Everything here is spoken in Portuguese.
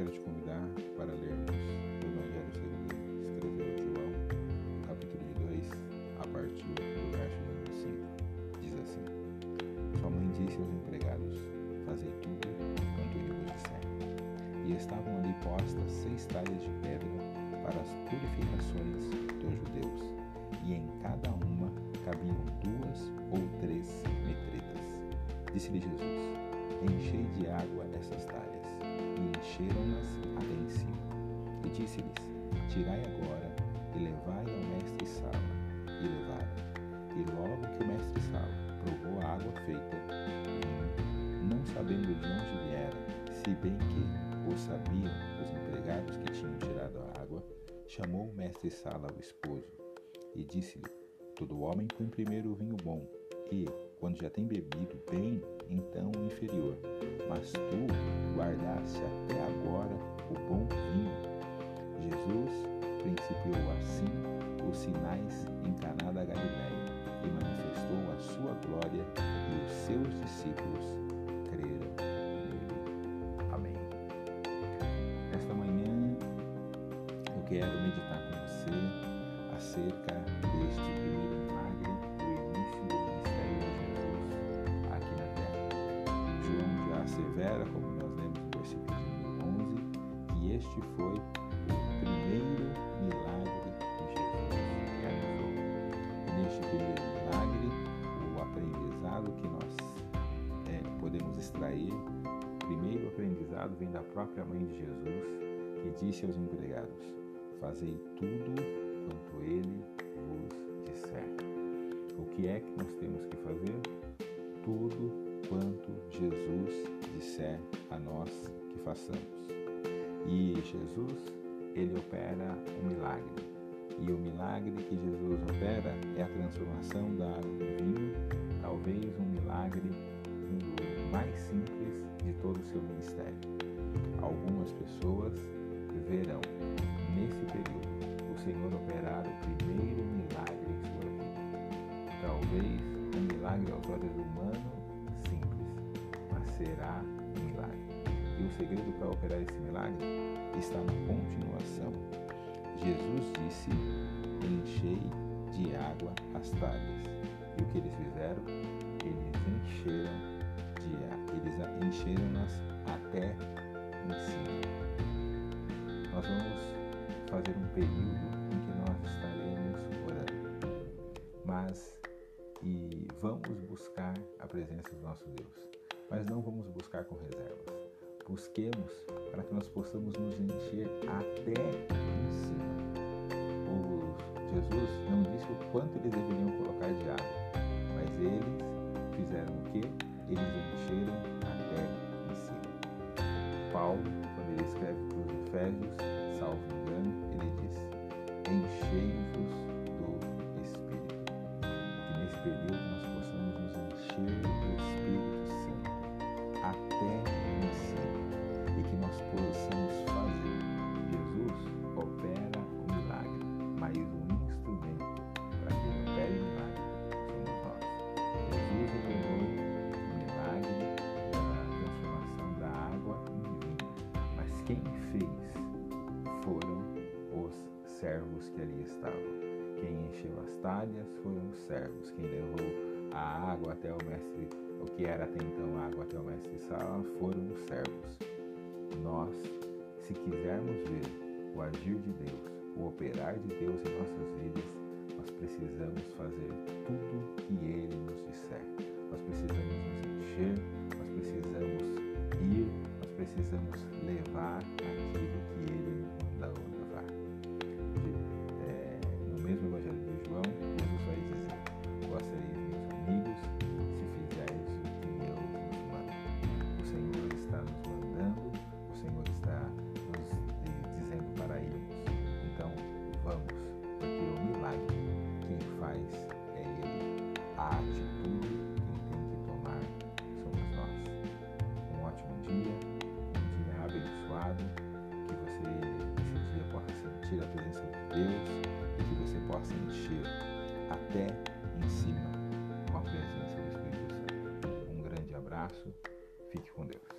quero te convidar para lermos o Evangelho segundo escreveu João, capítulo de 2, a partir do verso 25. Diz assim: Sua mãe disse aos empregados: Fazei tudo quanto ele vos disser. E estavam ali postas seis talhas de pedra para as purificações dos judeus, e em cada uma cabiam duas ou três metretas. Disse-lhe Jesus: Enchei de água essas talhas encheram-nas até em cima. E disse-lhes: Tirai agora e levai ao mestre Sala. E levaram. E logo que o mestre Sala provou a água feita não sabendo de onde viera, se bem que o sabiam os empregados que tinham tirado a água, chamou o mestre Sala ao esposo e disse-lhe: Todo homem põe primeiro o vinho bom, e, quando já tem bebido bem, então o inferior. Mas tu guardaste até seus discípulos creram nele. Amém. Nesta manhã eu quero meditar com você acerca deste primeiro milagre do início do ministério de Jesus aqui na terra. João já assevera, como nós lemos no versículo 11, que este foi o primeiro milagre que Jesus realizou. Neste primeiro o primeiro aprendizado vem da própria mãe de Jesus, que disse aos empregados: Fazei tudo quanto ele vos disser. O que é que nós temos que fazer? Tudo quanto Jesus disser a nós que façamos. E Jesus, ele opera um milagre. E o milagre que Jesus opera é a transformação da água em vinho, talvez um milagre um mais simples de todo o seu ministério. Algumas pessoas verão nesse período o Senhor operar o primeiro milagre em sua vida. Talvez um milagre aos olhos humanos simples, mas será um milagre. E o segredo para operar esse milagre está na continuação. Jesus disse: Enchei de água as talhas. E o que eles fizeram? Eles encheram água. Eles encheram-nas até em cima. Nós vamos fazer um período em que nós estaremos orando. Mas e vamos buscar a presença do nosso Deus. Mas não vamos buscar com reservas. Busquemos para que nós possamos nos encher até em cima. O Jesus não disse o quanto eles deveriam colocar de água, mas eles fizeram o que? Eles encheram até em cima. Paulo, quando ele escreve para os Efésios, salvo engano, ele diz: Enchei-vos do Espírito. Que nesse período quem fez foram os servos que ali estavam. Quem encheu as talhas foram os servos. Quem levou a água até o mestre, o que era até então água até o mestre Sala, foram os servos. Nós, se quisermos ver o agir de Deus, o operar de Deus em nossas vidas, nós precisamos fazer tudo que Ele nos disser. Nós precisamos nos encher, nós precisamos ir, precisamos levar aquilo que Ele mandou abençoado, que você esse dia possa sentir a presença de Deus e que você possa encher até em cima com a presença do Espírito Santo. Um grande abraço, fique com Deus.